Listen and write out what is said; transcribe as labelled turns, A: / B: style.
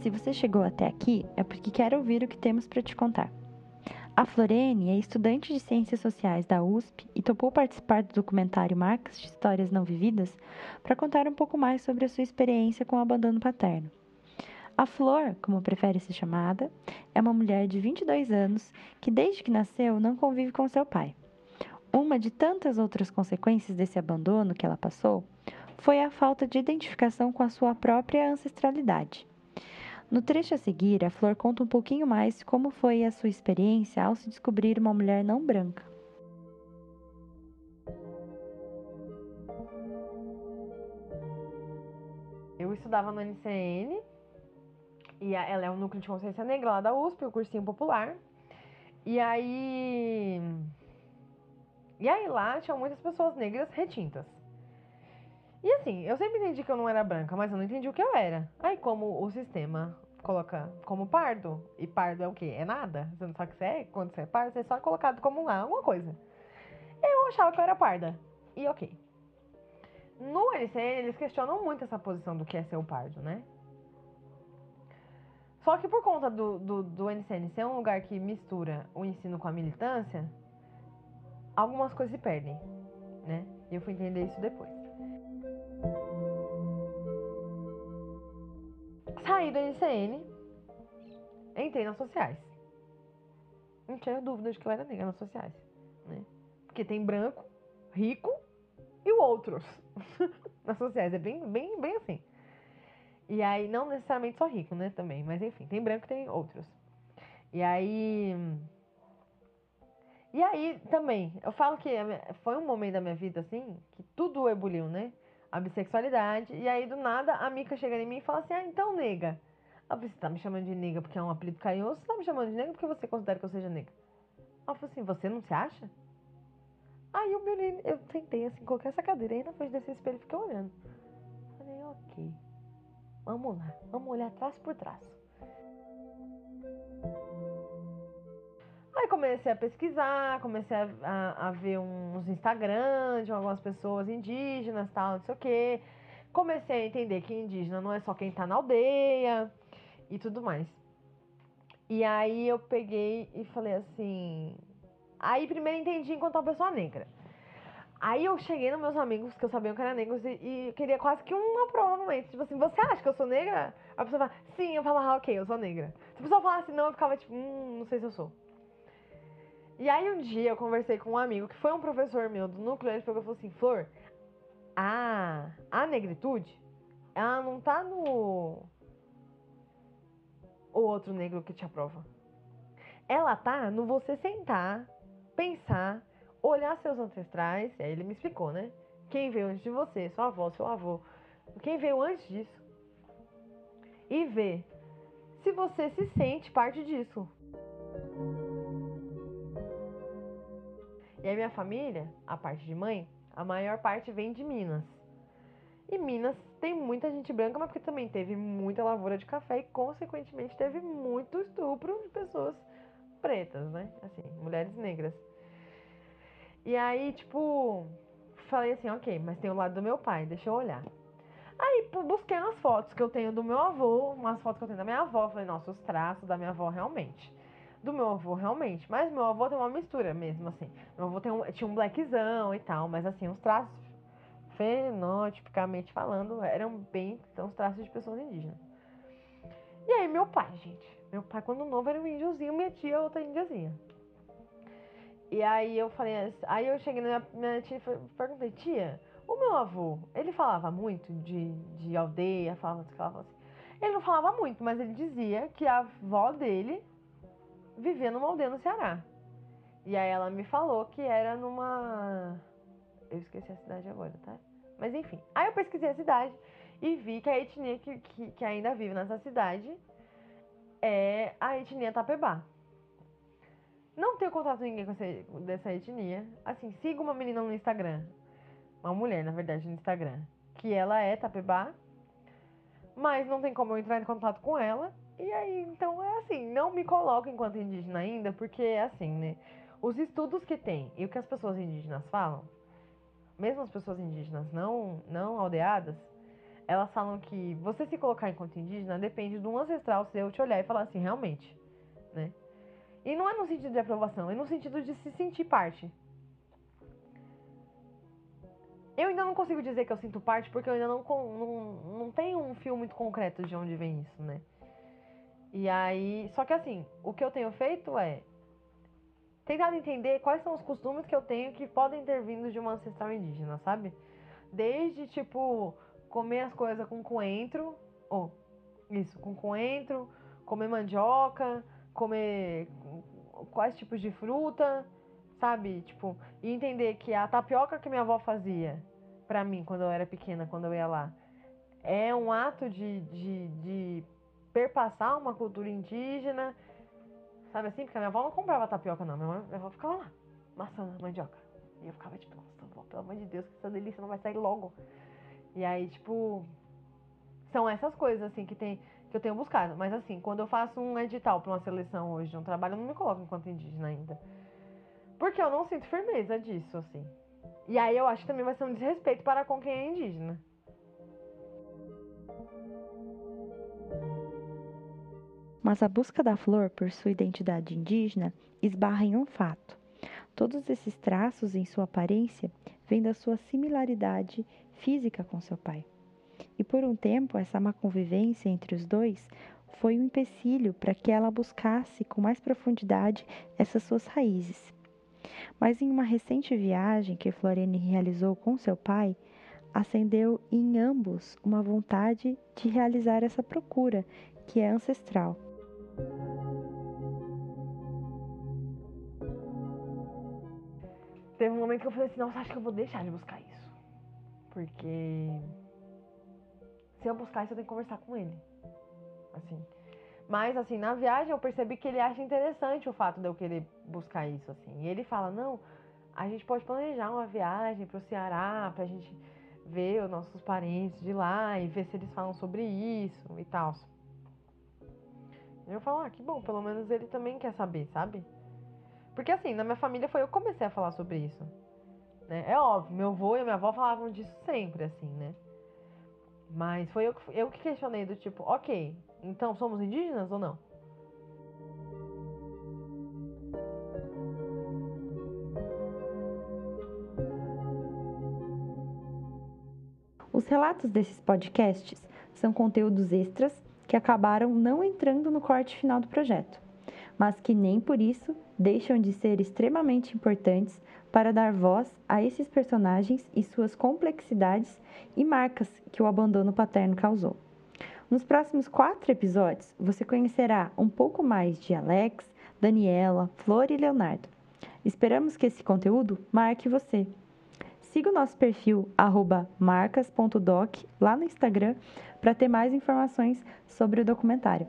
A: Se você chegou até aqui, é porque quer ouvir o que temos para te contar. A Florene é estudante de Ciências Sociais da USP e topou participar do documentário Marcas de Histórias Não Vividas para contar um pouco mais sobre a sua experiência com o abandono paterno. A Flor, como prefere ser chamada, é uma mulher de 22 anos que, desde que nasceu, não convive com seu pai. Uma de tantas outras consequências desse abandono que ela passou foi a falta de identificação com a sua própria ancestralidade. No trecho a seguir, a Flor conta um pouquinho mais como foi a sua experiência ao se descobrir uma mulher não branca.
B: Eu estudava no NCN e ela é um núcleo de consciência negra lá da USP, o cursinho popular. E aí. E aí lá tinham muitas pessoas negras retintas. E assim, eu sempre entendi que eu não era branca, mas eu não entendi o que eu era. Aí, como o sistema coloca como pardo, e pardo é o quê? É nada. Você não sabe o que você é? Quando você é pardo, você é só colocado como lá, alguma coisa. Eu achava que eu era parda. E ok. No LCN, eles questionam muito essa posição do que é ser o pardo, né? Só que por conta do, do, do NCN ser um lugar que mistura o ensino com a militância, algumas coisas se perdem, né? E eu fui entender isso depois. Saí do NCN, entrei nas sociais. Não tinha dúvida de que eu era negra nas sociais, né? Porque tem branco, rico e outros nas sociais. É bem, bem, bem assim. E aí, não necessariamente só rico, né, também. Mas enfim, tem branco e tem outros. E aí. E aí também, eu falo que foi um momento da minha vida assim, que tudo ebuliu, né? A bissexualidade. E aí, do nada, a Mica chega em mim e fala assim: Ah, então, nega. Ah, você tá me chamando de nega porque é um apelido carinhoso? Você tá me chamando de nega porque você considera que eu seja nega? Ela falou assim: Você não se acha? Aí o menino, eu sentei assim, coloquei essa cadeira aí na frente desse espelho e fiquei olhando. Falei, ok. Vamos lá, vamos olhar atrás por trás. Comecei a pesquisar, comecei a, a, a ver uns Instagram de algumas pessoas indígenas, tal, não sei o quê. Comecei a entender que indígena não é só quem tá na aldeia e tudo mais. E aí eu peguei e falei assim. Aí primeiro entendi enquanto uma pessoa negra. Aí eu cheguei nos meus amigos que eu sabia que eram negros e, e queria quase que um aprovamento. Tipo assim, você acha que eu sou negra? A pessoa fala, sim, eu falava, ah, ok, eu sou negra. Se a pessoa falasse não, eu ficava tipo, hum, não sei se eu sou. E aí um dia eu conversei com um amigo que foi um professor meu do núcleo, ele falou assim, Flor, a, a negritude, ela não tá no o outro negro que te aprova. Ela tá no você sentar, pensar, olhar seus ancestrais, e aí ele me explicou, né? Quem veio antes de você, sua avó, seu avô, quem veio antes disso. E ver se você se sente parte disso. E aí minha família, a parte de mãe, a maior parte vem de Minas. E Minas tem muita gente branca, mas porque também teve muita lavoura de café e consequentemente teve muito estupro de pessoas pretas, né? Assim, mulheres negras. E aí, tipo, falei assim, ok, mas tem o lado do meu pai, deixa eu olhar. Aí busquei umas fotos que eu tenho do meu avô, umas fotos que eu tenho da minha avó. Falei, nossa, os traços da minha avó realmente. Do meu avô, realmente. Mas meu avô tem uma mistura mesmo, assim. Meu avô tem um, tinha um blackzão e tal, mas assim, os traços, fenotipicamente falando, eram bem os traços de pessoas indígenas. E aí, meu pai, gente. Meu pai, quando novo, era um índiozinho, minha tia, outra índiazinha. E aí eu falei, aí eu cheguei na minha, minha tia e perguntei, tia, o meu avô, ele falava muito de, de aldeia, falava, falava assim. Ele não falava muito, mas ele dizia que a avó dele vivia numa aldeia no Ceará. E aí ela me falou que era numa. Eu esqueci a cidade agora, tá? Mas enfim. Aí eu pesquisei a cidade e vi que a etnia que, que, que ainda vive nessa cidade é a etnia Tapebá. Não tenho contato com ninguém com essa, dessa etnia. Assim, siga uma menina no Instagram. Uma mulher, na verdade, no Instagram. Que ela é Tapebá. Mas não tem como eu entrar em contato com ela. E aí, então é assim, não me coloco enquanto indígena ainda, porque é assim, né? Os estudos que tem e o que as pessoas indígenas falam, mesmo as pessoas indígenas não, não aldeadas, elas falam que você se colocar enquanto indígena depende de um ancestral seu te olhar e falar assim, realmente, né? E não é no sentido de aprovação, é no sentido de se sentir parte. Eu ainda não consigo dizer que eu sinto parte porque eu ainda não, não, não tenho um fio muito concreto de onde vem isso, né? E aí. Só que assim, o que eu tenho feito é tentado entender quais são os costumes que eu tenho que podem ter vindo de uma ancestral indígena, sabe? Desde tipo comer as coisas com coentro, ou isso, com coentro, comer mandioca, comer quais tipos de fruta, sabe? Tipo, e entender que a tapioca que minha avó fazia para mim quando eu era pequena, quando eu ia lá, é um ato de, de, de perpassar uma cultura indígena, sabe assim? Porque a minha avó não comprava tapioca, não. Minha, avó ficava lá, maçã, mandioca. E eu ficava tipo, nossa, avó, pelo amor de Deus, que essa delícia não vai sair logo. E aí, tipo, são essas coisas, assim, que, tem, que eu tenho buscado. Mas, assim, quando eu faço um edital para uma seleção hoje de um trabalho, eu não me coloco enquanto indígena ainda. Porque eu não sinto firmeza disso, assim. E aí eu acho que também vai ser um desrespeito para com quem é indígena.
A: Mas a busca da flor por sua identidade indígena esbarra em um fato. Todos esses traços em sua aparência vêm da sua similaridade física com seu pai. E por um tempo, essa má convivência entre os dois foi um empecilho para que ela buscasse com mais profundidade essas suas raízes. Mas em uma recente viagem que Florene realizou com seu pai, acendeu em ambos uma vontade de realizar essa procura, que é ancestral.
B: Teve um momento que eu falei assim, nossa, acho que eu vou deixar de buscar isso. Porque se eu buscar isso, eu tenho que conversar com ele. Assim. Mas, assim, na viagem eu percebi que ele acha interessante o fato de eu querer buscar isso, assim. E ele fala, não, a gente pode planejar uma viagem pro Ceará pra gente ver os nossos parentes de lá e ver se eles falam sobre isso e tal. Eu falo, ah, que bom, pelo menos ele também quer saber, sabe? Porque assim, na minha família foi eu que comecei a falar sobre isso. Né? É óbvio, meu avô e minha avó falavam disso sempre, assim, né? Mas foi eu, eu que questionei do tipo, ok, então somos indígenas ou não?
A: Os relatos desses podcasts são conteúdos extras que acabaram não entrando no corte final do projeto, mas que nem por isso deixam de ser extremamente importantes para dar voz a esses personagens e suas complexidades e marcas que o abandono paterno causou. Nos próximos quatro episódios, você conhecerá um pouco mais de Alex, Daniela, Flor e Leonardo. Esperamos que esse conteúdo marque você. Siga o nosso perfil marcas.doc lá no Instagram para ter mais informações sobre o documentário.